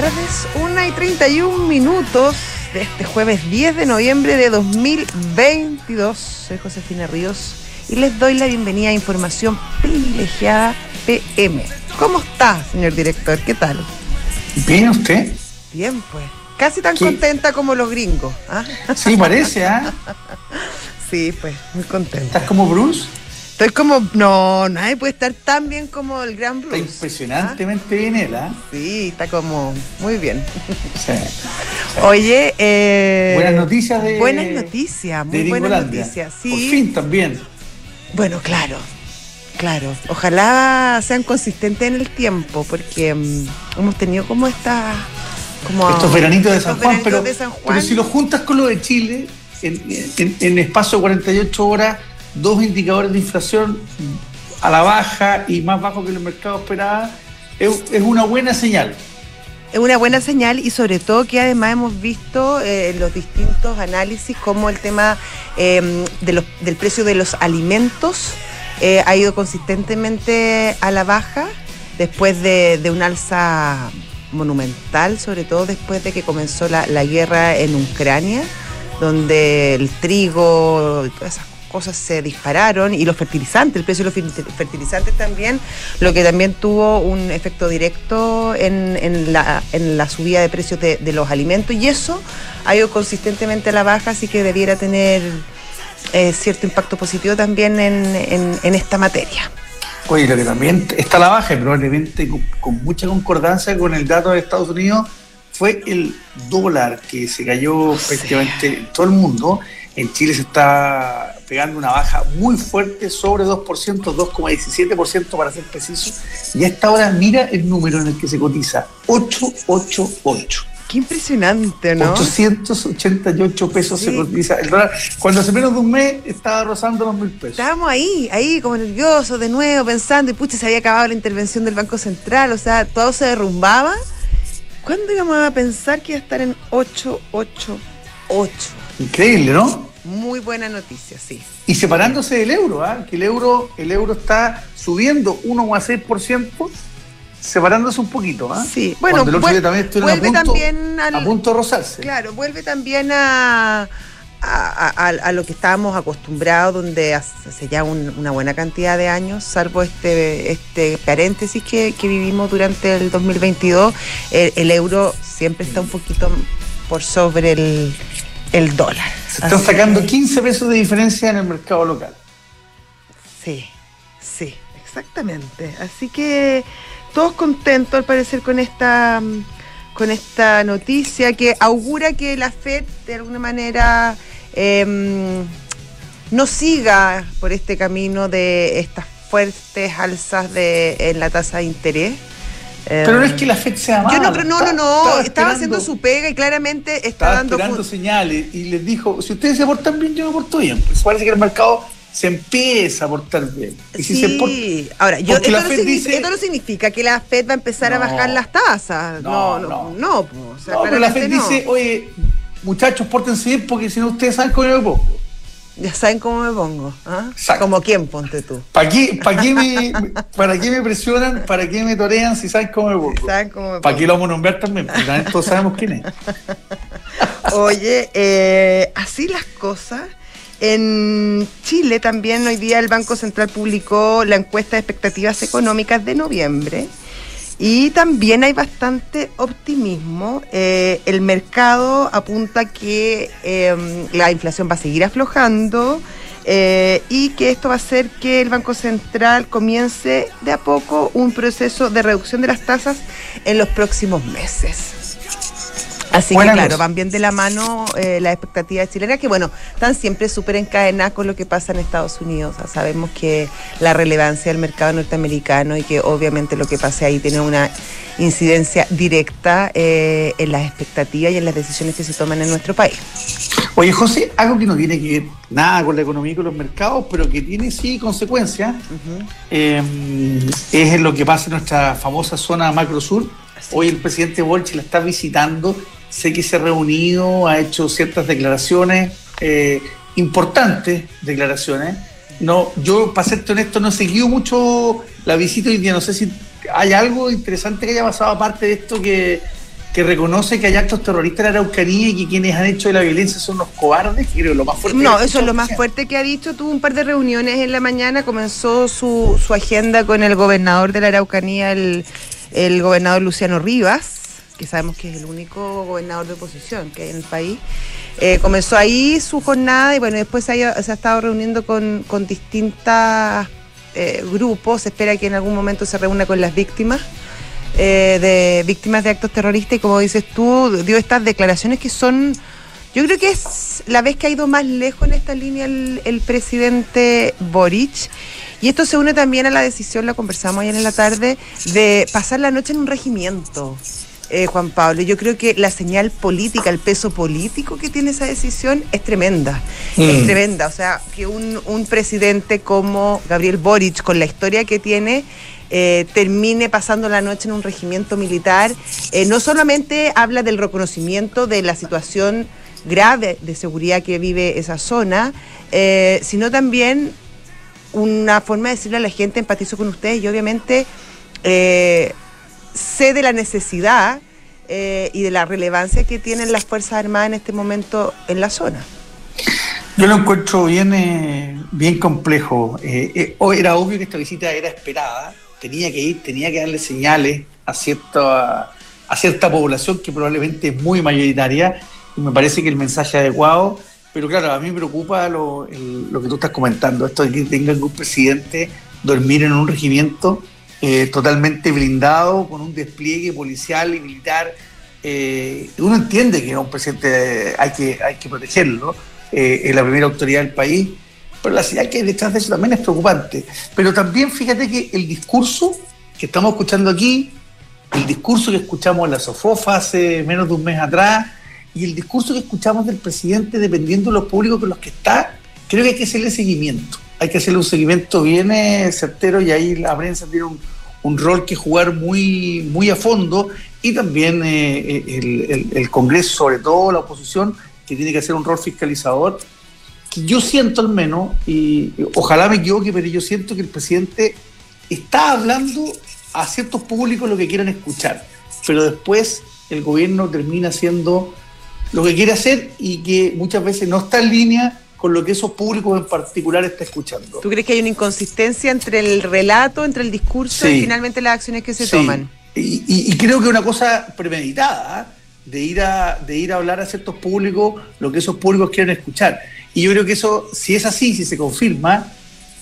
tardes, 1 y 31 minutos de este jueves 10 de noviembre de 2022. Soy Josefina Ríos y les doy la bienvenida a Información Privilegiada PM. ¿Cómo está, señor director? ¿Qué tal? Bien, ¿usted? Bien, pues. Casi tan contenta como los gringos. ¿ah? Sí, parece, ¿ah? Sí, pues, muy contenta. ¿Estás como Bruce? Estoy como, no, nadie puede estar tan bien como el gran Bruce. Está impresionantemente bien él, ¿ah? Sí, está como muy bien. Sí. Oye, eh, buenas noticias de. Buenas noticias, muy buenas noticias. Sí. Por fin también. Bueno, claro, claro. Ojalá sean consistentes en el tiempo, porque mm, hemos tenido como esta. Como estos veranitos de San, Juan, pero, pero si lo juntas con lo de Chile, en, en, en espacio de 48 horas dos indicadores de inflación a la baja y más bajo que el mercado esperaba, es, una buena señal. Es una buena señal y sobre todo que además hemos visto eh, los distintos análisis como el tema em, del precio de los alimentos eh, ha ido consistentemente a la baja después de, un alza monumental, sobre todo después de que comenzó la, la guerra en Ucrania, donde el trigo y todas esas cosas se dispararon y los fertilizantes, el precio de los fertilizantes también, lo que también tuvo un efecto directo en, la, en la, subida de precios de, los alimentos y eso ha ido consistentemente a la baja, así que debiera tener eh, cierto impacto positivo también en, esta materia. Oye, lo que también está a la baja, probablemente con, mucha concordancia con el dato de Estados Unidos, fue el dólar que se cayó prácticamente en todo el mundo. En Chile se está pegando una baja muy fuerte sobre 2%, 2,17% para ser preciso. Y a esta hora mira el número en el que se cotiza, 888. Qué impresionante, ¿no? 888 pesos se cotiza el dólar. Cuando hace menos de un mes estaba rozando los mil pesos. Estábamos ahí, ahí como nerviosos de nuevo, pensando, y pucha, se había acabado la intervención del Banco Central, o sea, todo se derrumbaba. ¿Cuándo íbamos a pensar que iba a estar en 888? Increíble, ¿no? Muy buena noticia, sí. Y separándose del euro, ¿ah? que el euro, el euro está subiendo 1,6%, separándose un poquito. ¿ah? Sí, bueno, vuelve, también a punto de rozarse. Claro, vuelve también a, a, lo que estábamos acostumbrados, donde hace ya una buena cantidad de años, salvo este, este paréntesis que, vivimos durante el 2022, el euro siempre está un poquito por sobre el el dólar. Se están sacando 15 pesos de diferencia en el mercado local. Sí, sí, exactamente. Así que todos contentos al parecer con esta con esta noticia que augura que la Fed de alguna manera em, no siga por este camino de estas fuertes alzas de, en la tasa de interés pero no es que la FED sea mala. Yo no, no, no, no, estaba, haciendo su pega y claramente está estaba dando esperando señales y les dijo, si ustedes se portan bien, yo me porto bien. Pues parece que el mercado se empieza a portar bien. Y si sí, ahora, yo, esto, no significa, esto, no significa, que la FED va a empezar a bajar las tasas. No, no, no. No, no, pero la FED dice, oye, muchachos, pórtense bien porque si no ustedes saben cómo yo me pongo. Ya saben cómo me pongo. ¿ah? Como quién, ponte tú. ¿Para qué, para, qué me, ¿Para qué me presionan? ¿Para qué me torean si saben cómo me pongo? ¿Para qué lo vamos a nombrar también? Porque todos sabemos quién es. Oye, eh, así las cosas. En Chile también hoy día el Banco Central publicó la encuesta de expectativas económicas de noviembre y también hay bastante optimismo. Eh, el mercado apunta que em, la inflación va a seguir aflojando eh, y que esto va a hacer que el Banco Central comience de a poco un proceso de reducción de las tasas en los próximos meses. Así que claro, van bien de la mano eh, las expectativas chilenas, que bueno, están siempre súper encadenadas con lo que pasa en Estados Unidos. sabemos que la relevancia del mercado norteamericano y que obviamente lo que pase ahí tiene una incidencia directa eh, en las expectativas y en las decisiones que se toman en nuestro país. Oye, José, algo que no tiene que ver nada con la economía y con los mercados, pero que tiene sí consecuencias, eh, es lo que pasa en nuestra famosa zona macro sur. Hoy el presidente Bolchi la está visitando sé que se ha reunido, ha hecho ciertas declaraciones, eh, importantes declaraciones. No, yo, para ser honesto, no he seguido mucho la visita hoy día. No sé si hay algo interesante que haya pasado aparte de esto que, que reconoce que hay actos terroristas en la Araucanía y que quienes han hecho de la violencia son unos cobardes, creo lo más fuerte. No, eso es lo más fuerte que ha dicho. Tuvo un par de reuniones en la mañana, comenzó su, su agenda con el gobernador de la Araucanía, el, el gobernador Luciano Rivas, que sabemos que es el único gobernador de oposición que hay en el país. Eh, comenzó ahí su jornada y bueno, después se ha, estado reuniendo con, con distintos eh, grupos. Se espera que en algún momento se reúna con las víctimas. Eh, de víctimas de actos terroristas y como dices tú, dio estas declaraciones que son, yo creo que es la vez que ha ido más lejos en esta línea el, el presidente Boric. Y esto se une también a la decisión, la conversamos ayer en la tarde, de pasar la noche en un regimiento. Eh, Juan Pablo, yo creo que la señal política, el peso político que tiene esa decisión es tremenda. Mm. Es tremenda. O sea, que un, un presidente como Gabriel Boric, con la historia que tiene, eh, termine pasando la noche en un regimiento militar, eh, no solamente habla del reconocimiento de la situación grave de seguridad que vive esa zona, eh, sino también una forma de decirle a la gente, empatizo con ustedes y obviamente sé de la necesidad eh, y de la relevancia que tienen las Fuerzas Armadas en este momento en la zona. Yo lo encuentro bien, eh, bien complejo. Eh, eh, era obvio que esta visita era esperada, tenía que ir, tenía que darle señales a cierta, a cierta población que probablemente es muy mayoritaria y me parece que el mensaje adecuado, pero claro, a mí me preocupa lo, lo que tú estás comentando, esto de que tenga un presidente dormir en un regimiento eh, totalmente blindado, con un despliegue policial y militar. Eh, uno entiende que un presidente hay que, hay que protegerlo, eh, es la primera autoridad del país, pero la señal que hay detrás de eso también es preocupante. Pero también fíjate que el discurso que estamos escuchando aquí, el discurso que escuchamos en la Sofofa hace menos de un mes atrás, y el discurso que escuchamos del presidente, dependiendo de los públicos con los que está, creo que hay que hacerle seguimiento. Hay que hacerle un seguimiento bien eh, certero y ahí la prensa tiene un, un rol que jugar muy, muy a fondo y también eh, el, el- el Congreso, sobre todo la oposición, que tiene que hacer un rol fiscalizador que yo siento al menos, y ojalá me equivoque, pero yo siento que el presidente está hablando a ciertos públicos lo que quieran escuchar, pero después el gobierno termina haciendo lo que quiere hacer y que muchas veces no está en línea con lo que esos públicos en particular está escuchando. ¿Tú crees que hay una inconsistencia entre el relato, entre el discurso Sí. y finalmente las acciones que se Sí. toman? Y, y- y creo que una cosa premeditada, ¿ah? de ir, a, de ir a hablar a ciertos públicos lo que esos públicos quieren escuchar. Y yo creo que eso, si es así, si se confirma,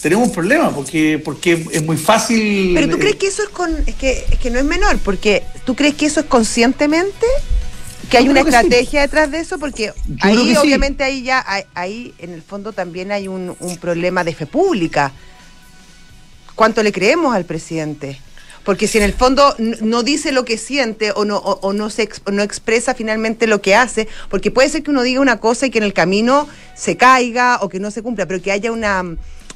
tenemos un problema, porque, porque es muy fácil... Pero tú eh, crees que eso es con es que es que no es menor, porque tú crees que eso es conscientemente que hay una sí. estrategia detrás de eso, porque Yo ahí sí. obviamente ahí ya hay- ahí en el fondo también hay un, un problema de fe pública. ¿Cuánto le creemos al presidente? Porque si en el fondo no dice lo que siente o no, o, o no se ex- o no expresa finalmente lo que hace, porque puede ser que uno diga una cosa y que en el camino se caiga o que no se cumpla, pero que haya una,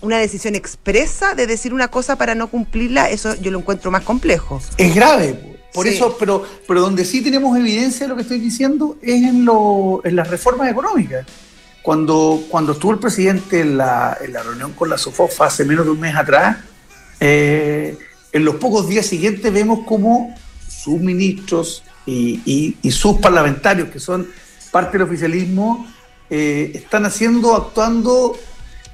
una decisión expresa de decir una cosa para no cumplirla, eso yo lo encuentro más complejo. Es grave. Por Sí. eso, pero, pero donde sí tenemos evidencia de lo que estoy diciendo es en, lo, en las reformas económicas. Cuando, cuando estuvo el presidente en la, en la reunión con la SOFOFA hace menos de un mes atrás, eh, en los pocos días siguientes vemos como sus ministros y, y- y sus parlamentarios, que son parte del oficialismo, eh, están haciendo, actuando,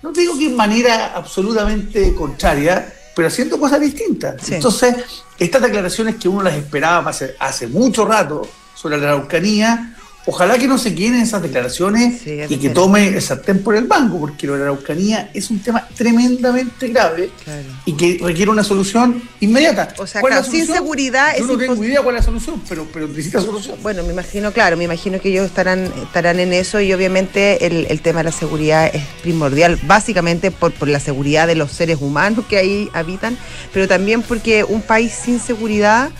no digo que en manera absolutamente contraria, pero haciendo cosas distintas. Sí. Entonces, estas declaraciones que uno las esperaba hace, hace mucho rato sobre la Araucanía, ojalá que no se queden esas declaraciones Sí, es y que tome el sartén por el banco, porque lo de la Araucanía es un tema tremendamente grave Claro. y que requiere una solución inmediata. O sea, ¿Cuál es la claro, sin seguridad Yo es no tengo idea cuál es la solución, pero, pero necesita solución. Bueno, me imagino, claro, me imagino que ellos estarán, estarán en eso y obviamente el, el tema de la seguridad es primordial, básicamente por, por la seguridad de los seres humanos que ahí habitan, pero también porque un país sin seguridad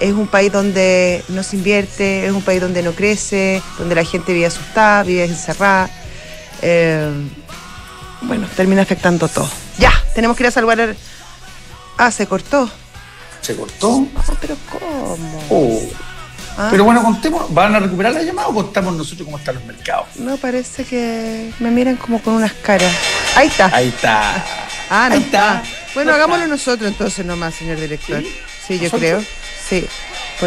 es un país donde no se invierte, es un país donde no crece, donde la gente vive asustada, vive encerrada. Eh, bueno, termina afectando todo. Ya, tenemos que ir a salvar. al- Ah, se cortó. Se cortó. Ah, pero ¿cómo? Oh. Ah. Pero bueno, contemos, ¿van a recuperar la llamada o contamos nosotros cómo están los mercados? No, parece que me miran como con unas caras. Ahí está. Ahí está. Ah, no Ahí está. Bueno, No hagámoslo está. nosotros entonces nomás, señor director. ¿Sí? Sí, yo ¿Nosotros? creo. Sí.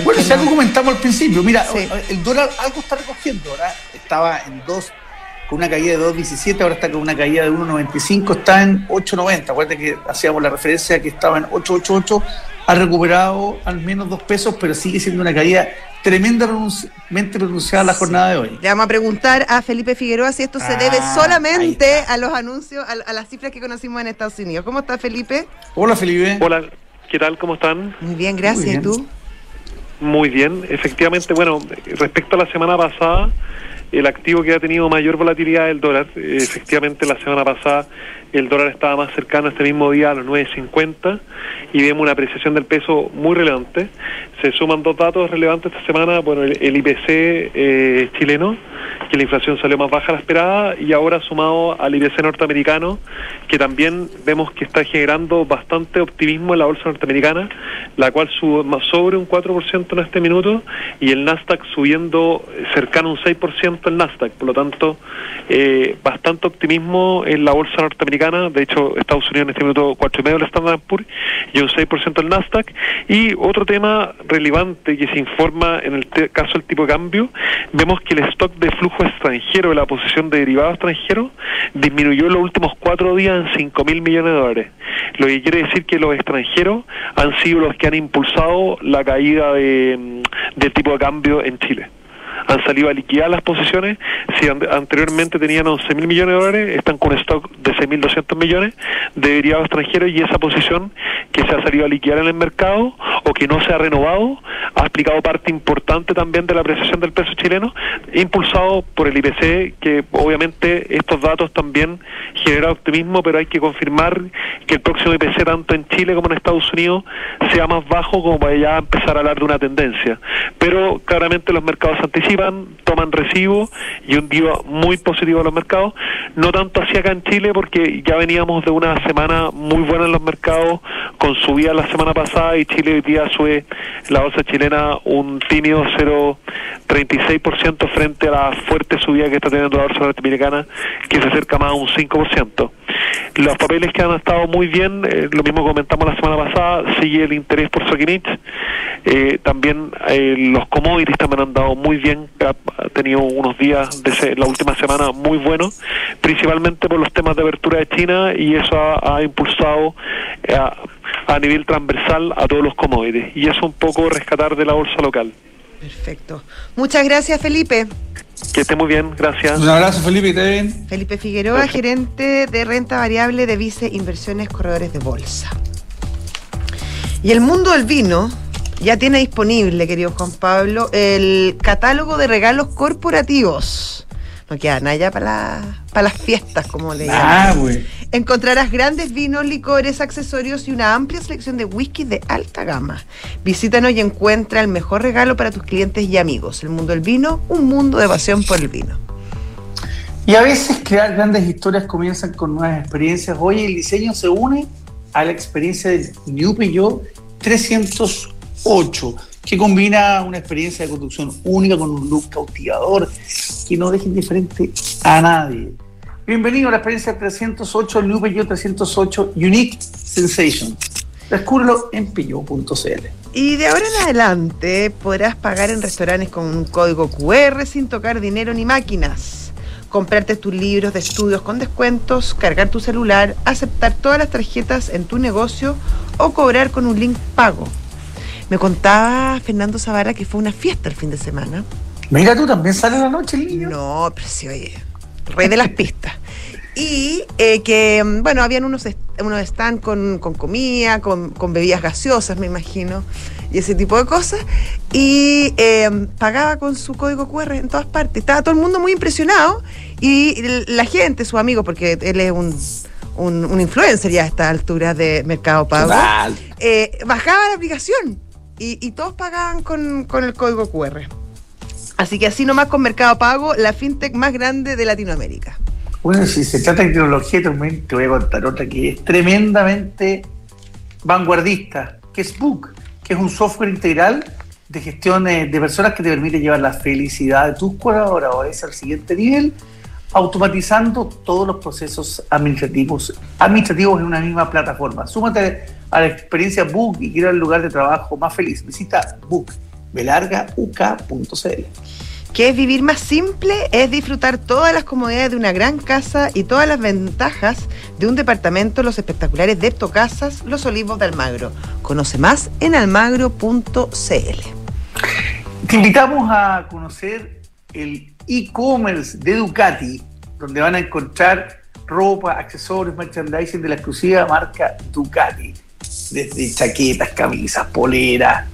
Bueno, si algo comentamos al principio, mira, el dólar algo está recogiendo, ahora estaba en 2, con una caída de 2.17, ahora está con una caída de 1.95, está en 8.90. Acuérdate que hacíamos la referencia que estaba en 8.88, ha recuperado al menos dos pesos, pero sigue siendo una caída tremendamente pronunciada la jornada de hoy. Le vamos a preguntar a Felipe Figueroa si esto se debe ah, solamente a los anuncios, a, las cifras que conocimos en Estados Unidos. ¿Cómo está Felipe? Hola Felipe. Hola, ¿qué tal? ¿Cómo están? Muy bien, gracias. ¿Y tú? Muy bien, efectivamente, bueno, respecto a la semana pasada, el activo que ha tenido mayor volatilidad es el dólar. Efectivamente, la semana pasada el dólar estaba más cercano este mismo día a los 9.50 y vemos una apreciación del peso muy relevante. Se suman dos datos relevantes esta semana, bueno, el, IPC eh, chileno, que la inflación salió más baja a la esperada, y ahora sumado al IPC norteamericano, que también vemos que está generando bastante optimismo en la bolsa norteamericana, la cual sube sobre un 4% en este minuto, y el Nasdaq subiendo cercano a un 6% el Nasdaq, por lo tanto, eh, bastante optimismo en la bolsa norteamericana, de hecho Estados Unidos en este minuto 4,5% el Standard Poor's y un 6% el Nasdaq, y otro tema relevante que se informa en el caso del tipo de cambio, vemos que el stock de flujo extranjero, de la posición de derivados extranjeros, disminuyó en los últimos cuatro días en 5 mil millones de dólares. Lo que quiere decir que los extranjeros han sido los que han impulsado la caída de, del tipo de cambio en Chile han salido a liquidar las posiciones. Si anteriormente tenían 11 mil millones de dólares, están con stock de 6.200 millones de derivados extranjeros y esa posición que se ha salido a liquidar en el mercado o que no se ha renovado ha explicado parte importante también de la apreciación del peso chileno, impulsado por el IPC, que obviamente estos datos también generan optimismo, pero hay que confirmar que el próximo IPC, tanto en Chile como en Estados Unidos, sea más bajo como para ya empezar a hablar de una tendencia. Pero claramente los mercados anticipan toman recibo y un día muy positivo a los mercados. No tanto así acá en Chile porque ya veníamos de una semana muy buena en los mercados con subida la semana pasada y Chile hoy día sube la bolsa chilena un tímido 0,36% frente a la fuerte subida que está teniendo la bolsa norteamericana que se acerca más a un 5%. Los papeles que han estado muy bien, eh, lo mismo comentamos la semana pasada, sigue el interés por Soquinich. Eh, también eh, los commodities también han dado muy bien, ha tenido unos días de la última semana muy buenos, principalmente por los temas de apertura de China y eso ha, impulsado a, nivel transversal a todos los commodities. Y eso un poco rescatar de la bolsa local. Perfecto. Muchas gracias, Felipe. Que esté muy bien, gracias. Un abrazo, Felipe, que bien. Felipe Figueroa, gerente de renta variable de Vice Inversiones Corredores de Bolsa. Y el mundo del vino ya tiene disponible, querido Juan Pablo, el catálogo de regalos corporativos. No queda nada ya para, para las fiestas, como le ah, llaman. Encontrarás grandes vinos, licores, accesorios y una amplia selección de whisky de alta gama. Visítanos y encuentra el mejor regalo para tus clientes y amigos. El mundo del vino, un mundo de pasión por el vino. Y a veces crear grandes historias comienzan con nuevas experiencias. Hoy el diseño se une a la experiencia del New Peugeot 308, que combina una experiencia de conducción única con un look cautivador que no deje indiferente a nadie. Bienvenido a la experiencia 308, el New Peugeot 308 Unique Sensation. Descúbrelo en peugeot.cl. Y de ahora en adelante podrás pagar en restaurantes con un código QR sin tocar dinero ni máquinas. Comprarte tus libros de estudios con descuentos, cargar tu celular, aceptar todas las tarjetas en tu negocio o cobrar con un link pago. Me contaba Fernando Zavara que fue una fiesta el fin de semana. Mira, tú también sales la noche, el niño. No, pero sí, oye rey de las pistas. Y eh, que, bueno, habían unos, unos stand con, con comida, con, bebidas gaseosas, me imagino, y ese tipo de cosas. Y eh, pagaba con su código QR en todas partes. Estaba todo el mundo muy impresionado y la gente, sus amigos, porque él es un, un, influencer ya a esta altura de Mercado Pago, eh, bajaba la aplicación y, todos pagaban con, con el código QR. Así que así nomás con Mercado Pago, la fintech más grande de Latinoamérica. Bueno, si se trata de tecnología, también te voy a contar otra que es tremendamente vanguardista, que es Book, que es un software integral de gestión de personas que te permite llevar la felicidad de tus colaboradores al siguiente nivel, automatizando todos los procesos administrativos, administrativos en una misma plataforma. Súmate a la experiencia Book y quiero el lugar de trabajo más feliz. Visita Book belargauk.cl. ¿Qué es vivir más simple? Es disfrutar todas las comodidades de una gran casa y todas las ventajas de un departamento, los espectaculares Deptocasas, Los Olivos de Almagro. Conoce más en almagro.cl. Te invitamos a conocer el e-commerce de Ducati, donde van a encontrar ropa, accesorios, merchandising de la exclusiva marca Ducati. Desde chaquetas, camisas, poleras,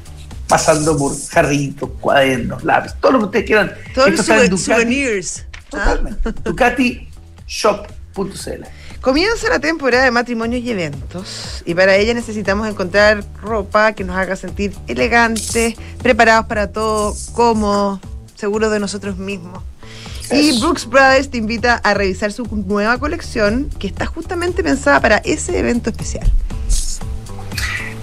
pasando por jarritos, cuadernos, lápiz, todo lo que ustedes quieran. Todos los souvenirs. Totalmente. ¿Ah? DucatiShop.cl. Comienza la temporada de matrimonios y eventos y para ella necesitamos encontrar ropa que nos haga sentir elegantes, preparados para todo, cómodos, seguros de nosotros mismos. Y Brooks Brothers te invita a revisar su nueva colección que está justamente pensada para ese evento especial.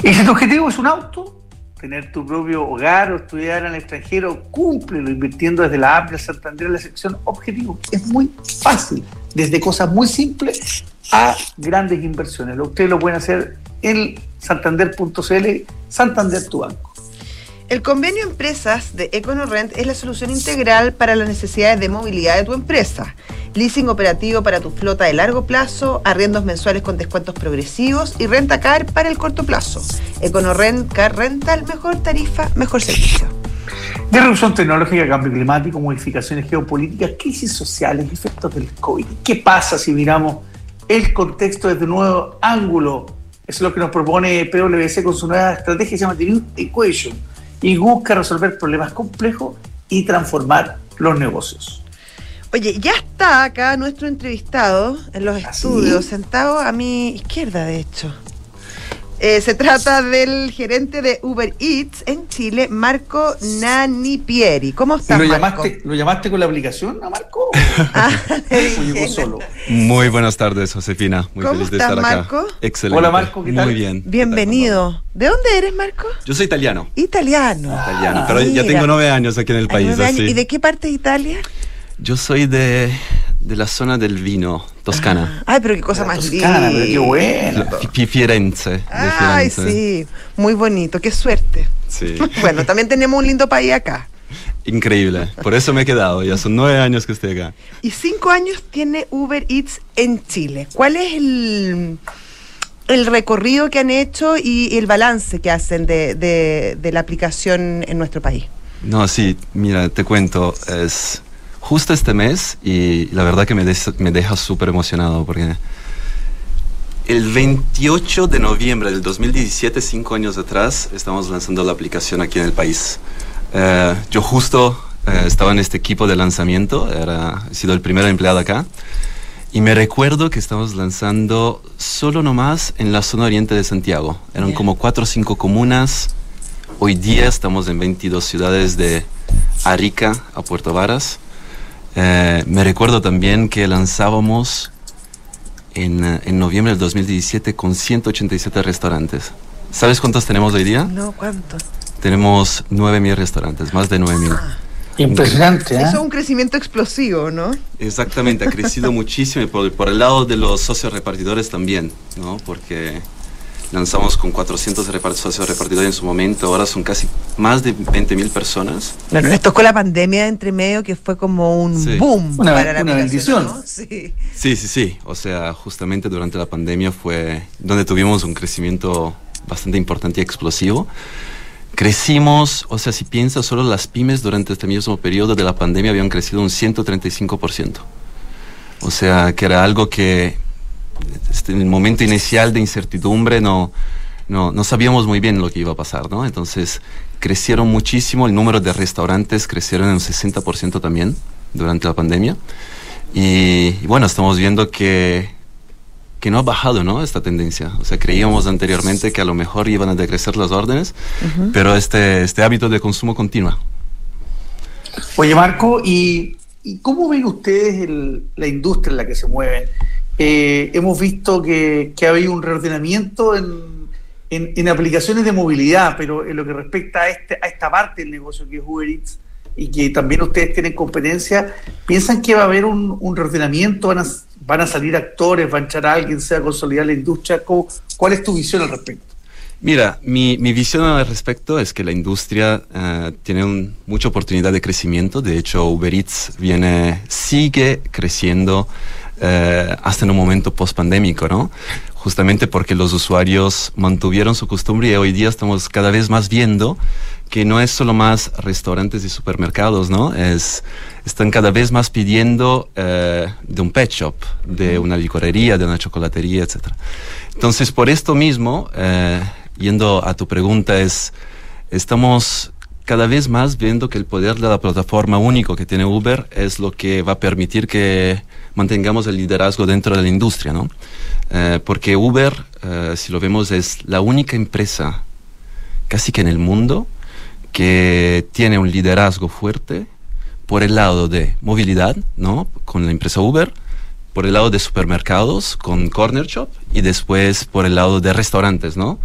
Y si tu objetivo es un auto, tener tu propio hogar o estudiar en el extranjero, cúmplelo invirtiendo desde la de Santander en la sección objetivo. Es muy fácil, desde cosas muy simples a grandes inversiones. Ustedes lo pueden hacer en santander.cl, Santander tu banco. El convenio Empresas de EconoRent es la solución integral para las necesidades de movilidad de tu empresa. Leasing operativo para tu flota de largo plazo, arriendos mensuales con descuentos progresivos y renta car para el corto plazo. EconoRent Car Rental, mejor tarifa, mejor servicio. Disrupción tecnológica, cambio climático, modificaciones geopolíticas, crisis sociales, efectos del COVID. ¿Qué pasa si miramos el contexto desde un nuevo ángulo? Es lo que nos propone PwC con su nueva estrategia que se llama Equation y busca resolver problemas complejos y transformar los negocios. Oye, ya está acá nuestro entrevistado en los ¿Ah, estudios, sentado a mi izquierda, de hecho. Eh, se trata del gerente de Uber Eats en Chile, Marco Nanipieri. ¿Cómo estás, ¿Lo Marco? Llamaste, ¿Lo llamaste con la aplicación a Marco? ah, solo? Muy buenas tardes, Josefina. Muy ¿Cómo feliz de estás, estar acá. Marco? Excelente. Hola, Marco, ¿qué tal? Muy bien. Bienvenido. ¿De dónde eres, Marco? Yo soy italiano. Italiano. italiano, pero ya tengo nueve años aquí en el país. así. ¿Y de qué parte de Italia? Yo soy de, de la zona del vino, Toscana. Ay, pero qué cosa más Toscana, pero qué bueno. Fi- Firenze. Ay, Firenze. sí, muy bonito, qué suerte. Sí. Bueno, también tenemos un lindo país acá. Increíble. Por eso me he quedado. Ya son nueve años que estoy acá. Y cinco años tiene Uber Eats en Chile. ¿Cuál es el, el recorrido que han hecho y el balance que hacen de, de- de la aplicación en nuestro país? No, sí, mira, te cuento, es justo este mes y la verdad que me, deja súper emocionado porque el 28 de noviembre del 2017, cinco años atrás, estamos lanzando la aplicación aquí en el país. Eh, yo justo eh, estaba en este equipo de lanzamiento, era, he sido el primer empleado acá. Y me recuerdo que estamos lanzando solo nomás en la zona oriente de Santiago. Eran como cuatro o cinco comunas. Hoy día estamos en 22 ciudades de Arica a Puerto Varas. Eh, me recuerdo también que lanzábamos en, eh, en noviembre del 2017 con 187 restaurantes. ¿Sabes cuántos tenemos hoy día? No, ¿cuánto? Tenemos 9.000 restaurantes, más de 9.000. Impresionante, ¿eh? Eso es un crecimiento explosivo, ¿no? Exactamente, ha crecido muchísimo y por, por el lado de los socios repartidores también, ¿no? Porque lanzamos con 400 repart- socios repartidores en su momento, ahora son casi más de 20.000 personas. Bueno, les tocó la pandemia de entre medio que fue como un Sí. boom Una- para la una bendición. ¿no? Sí. Sí, sí, sí, o sea, justamente durante la pandemia fue donde tuvimos un crecimiento bastante importante y explosivo. Crecimos, o sea, si piensas, solo las pymes durante este mismo periodo de la pandemia habían crecido un 135%. O sea, que era algo que este, en el momento inicial de incertidumbre no, no, no sabíamos muy bien lo que iba a pasar, ¿no? Entonces, crecieron muchísimo, el número de restaurantes crecieron en un 60% también durante la pandemia. Y, y bueno, estamos viendo que, que no ha bajado, ¿no? Esta tendencia. O sea, creíamos anteriormente que a lo mejor iban a decrecer las órdenes, pero este, este hábito de consumo continúa. Oye, Marco, ¿y, y cómo ven ustedes el- la industria en la que se mueven? Eh, hemos visto que, que ha habido un reordenamiento en, en- en aplicaciones de movilidad, pero en lo que respecta a, este, a esta parte del negocio que es Uber Eats y que también ustedes tienen competencia, ¿piensan que va a haber un, un reordenamiento? ¿Van a, ¿Van a salir actores? ¿Va a entrar alguien? ¿Se va a consolidar la industria? ¿Cómo- ¿Cuál es tu visión al respecto? Mira, mi, mi, visión al respecto es que la industria uh, tiene un, mucha oportunidad de crecimiento. De hecho, Uber Eats viene, sigue creciendo uh, hasta en un momento post-pandémico, ¿no? Justamente porque los usuarios mantuvieron su costumbre y hoy día estamos cada vez más viendo que no es solo más restaurantes y supermercados, ¿no? Es, están cada vez más pidiendo uh, de un pet shop, de una licorería, de una chocolatería, etc. Entonces, por esto mismo, yendo a tu pregunta, es, estamos cada vez más viendo que el poder de la plataforma único que tiene Uber es lo que va a permitir que mantengamos el liderazgo dentro de la industria, ¿no? Eh, porque Uber, eh, si lo vemos, es la única empresa casi que en el mundo que tiene un liderazgo fuerte por el lado de movilidad, ¿no? Con la empresa Uber, por el lado de supermercados con Corner Shop y después por el lado de restaurantes, ¿no?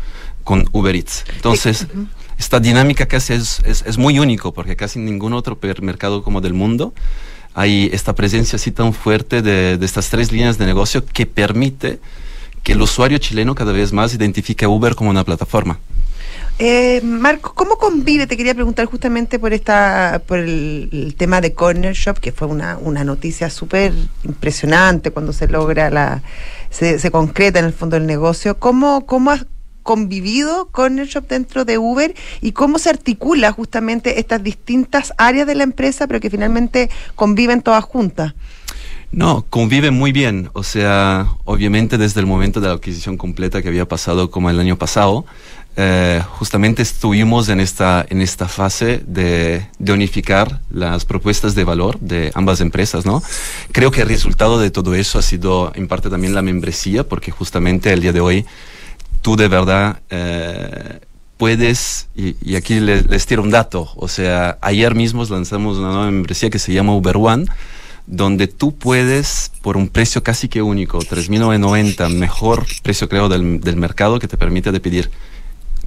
Con Uber Eats. Entonces, esta dinámica casi es, es, es, muy único porque casi ningún otro mercado como del mundo hay esta presencia así tan fuerte de, de estas tres líneas de negocio que permite que el usuario chileno cada vez más identifique a Uber como una plataforma. Eh, Marco, ¿cómo convive? Te quería preguntar justamente por esta, por el, el tema de Corner Shop, que fue una, una noticia súper impresionante cuando se logra la, se, se, concreta en el fondo del negocio. ¿Cómo, cómo convivido Corner Shop dentro de Uber y cómo se articula justamente estas distintas áreas de la empresa, pero que finalmente conviven todas juntas? No, convive muy bien. O sea, obviamente desde el momento de la adquisición completa que había pasado como el año pasado, eh, justamente estuvimos en esta, en esta fase de, de, unificar las propuestas de valor de ambas empresas, ¿no? Creo que el resultado de todo eso ha sido en parte también la membresía, porque justamente el día de hoy tú de verdad eh, puedes, y, aquí les, tiro un dato, o sea, ayer mismo lanzamos una nueva membresía que se llama Uber One, donde tú puedes, por un precio casi que único, 3.990, mejor precio creo del, del mercado que te permite pedir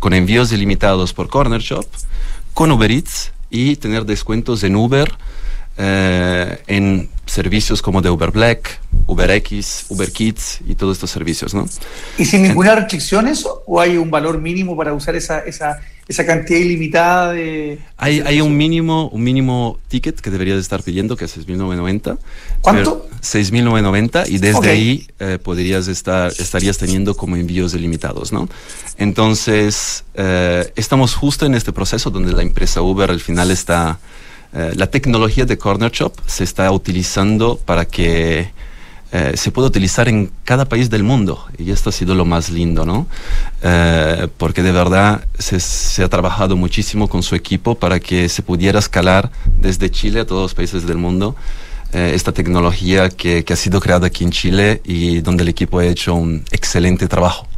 con envíos ilimitados por Corner Shop, con Uber Eats y tener descuentos en Uber, eh, en servicios como de Uber Black, Uber X, Uber Kids y todos estos servicios, ¿no? ¿Y sin ninguna restricción eso? ¿O hay un valor mínimo para usar esa, esa, esa cantidad ilimitada de...? Hay, hay un mínimo un mínimo ticket que deberías estar pidiendo, que es 6.990. ¿Cuánto? 6.990 y desde okay. ahí eh, podrías estar, estarías teniendo como envíos ilimitados, ¿no? Entonces, eh, estamos justo en este proceso donde la empresa Uber al final está... Eh, la tecnología de Corner Shop se está utilizando para que eh, se pueda utilizar en cada país del mundo. Y esto ha sido lo más lindo, ¿no? Eh, porque de verdad se, ha trabajado muchísimo con su equipo para que se pudiera escalar desde Chile a todos los países del mundo. Esta tecnología que, que, ha sido creada aquí en Chile y donde el equipo ha hecho un excelente trabajo.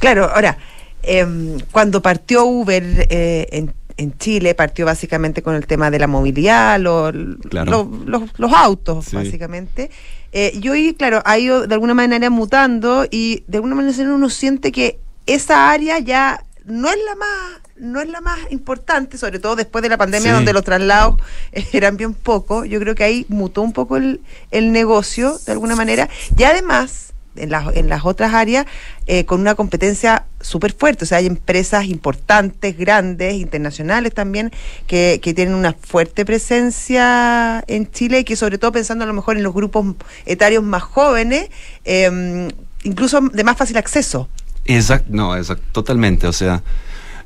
Claro, ahora, em, cuando partió Uber en en Chile partió básicamente con el tema de la movilidad, lo, claro. lo, lo, los autos, sí. básicamente. Eh, y hoy, claro, ha ido de alguna manera mutando y de alguna manera uno siente que esa área ya no es la más no es la más importante, sobre todo después de la pandemia, sí. donde los traslados eran bien pocos. Yo creo que ahí mutó un poco el, el negocio, de alguna manera. Y además, en, la, en las otras áreas, eh, con una competencia súper fuerte. O sea, hay empresas importantes, grandes, internacionales también, que, que, tienen una fuerte presencia en Chile y que sobre todo pensando a lo mejor en los grupos etarios más jóvenes, eh, incluso de más fácil acceso. Exacto, no, exacto, totalmente. O sea,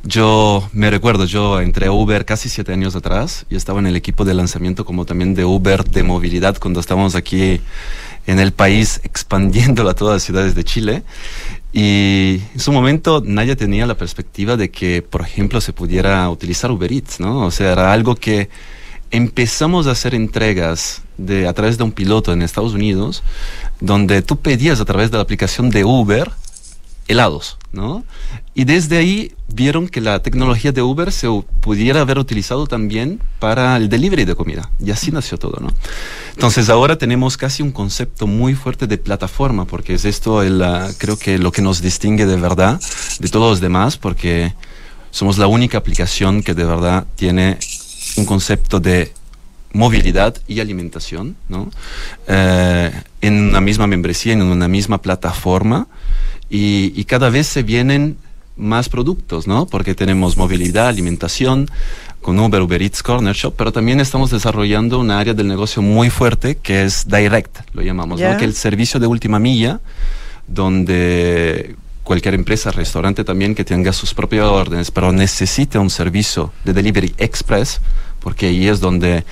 yo me recuerdo, yo entré a Uber casi siete años atrás y estaba en el equipo de lanzamiento como también de Uber de movilidad cuando estábamos aquí en el país expandiéndolo a todas las ciudades de Chile. Y en su momento nadie tenía la perspectiva de que, por ejemplo, se pudiera utilizar Uber Eats, ¿no? O sea, era algo que empezamos a hacer entregas de, a través de un piloto en Estados Unidos, donde tú pedías a través de la aplicación de Uber helados, ¿no? Y desde ahí vieron que la tecnología de Uber se pudiera haber utilizado también para el delivery de comida. Y así nació todo, ¿no? Entonces ahora tenemos casi un concepto muy fuerte de plataforma, porque es esto, el, uh, creo que lo que nos distingue de verdad de todos los demás, porque somos la única aplicación que de verdad tiene un concepto de movilidad y alimentación, ¿no? Eh, en una misma membresía, en una misma plataforma, y, y, cada vez se vienen más productos, ¿no? Porque tenemos movilidad, alimentación, con Uber, Uber Eats, Corner Shop, pero también estamos desarrollando una área del negocio muy fuerte que es Direct, lo llamamos, ¿no? Que el servicio de última milla, donde cualquier empresa, restaurante también que tenga sus propias órdenes, pero necesita un servicio de delivery express, porque ahí es donde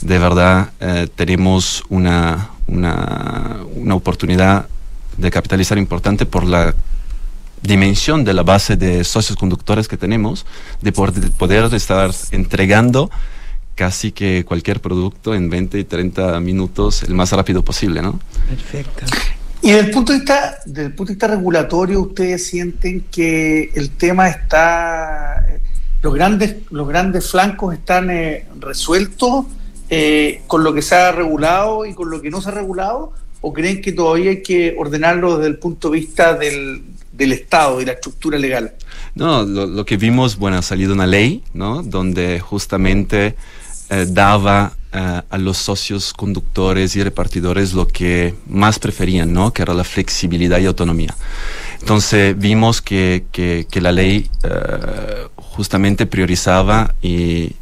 de verdad eh, tenemos una, una, una oportunidad de capitalizar importante por la dimensión de la base de socios conductores que tenemos, de poder, poder estar entregando casi que cualquier producto en 20 y 30 minutos el más rápido posible, ¿no? Perfecto. Y desde el punto de vista, desde el punto de vista regulatorio, ustedes sienten que el tema está, los grandes, los grandes flancos están eh, resueltos eh, con lo que se ha regulado y con lo que no se ha regulado, o creen que todavía hay que ordenarlo desde el punto de vista del, del Estado y la estructura legal. No, lo, que vimos, bueno, ha salido una ley, ¿no? Donde justamente eh, daba eh, a los socios conductores y repartidores lo que más preferían, ¿no? Que era la flexibilidad y autonomía. Entonces vimos que, que, la ley eh, justamente priorizaba y,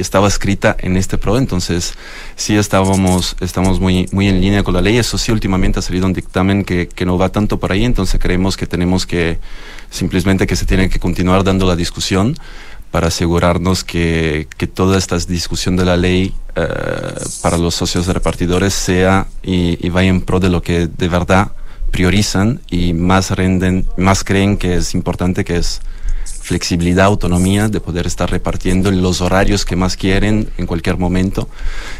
estaba escrita en este pro, entonces sí estábamos, estamos muy, muy en línea con la ley. Eso sí, últimamente ha salido un dictamen que, que no va tanto por ahí, entonces creemos que tenemos que simplemente que se tiene que continuar dando la discusión para asegurarnos que, que toda esta discusión de la ley eh, para los socios repartidores sea y, y vaya en pro de lo que de verdad priorizan y más renden, más creen que es importante, que es flexibilidad, autonomía de poder estar repartiendo en los horarios que más quieren en cualquier momento,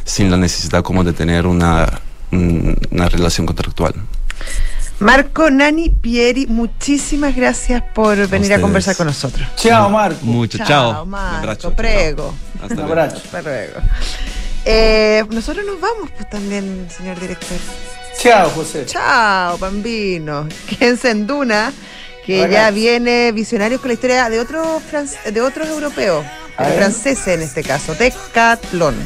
sin la necesidad como de tener una, una relación contractual. Marco, Nani, Pieri, muchísimas gracias por venir a, conversar con nosotros. Chao, Marco. Mucho, chao. Chao, Marco. prego. Hasta luego. Eh, nosotros nos vamos pues también, señor director. Chao, José. Chao, bambino. Quédense en Duna que ya viene visionario con la historia de otros de otros europeos, franceses en este caso, Decathlon.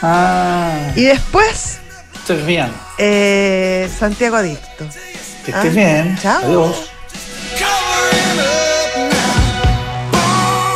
Ah. Y después. bien. Eh, Santiago Adicto. Que estés bien. Chao. Adiós.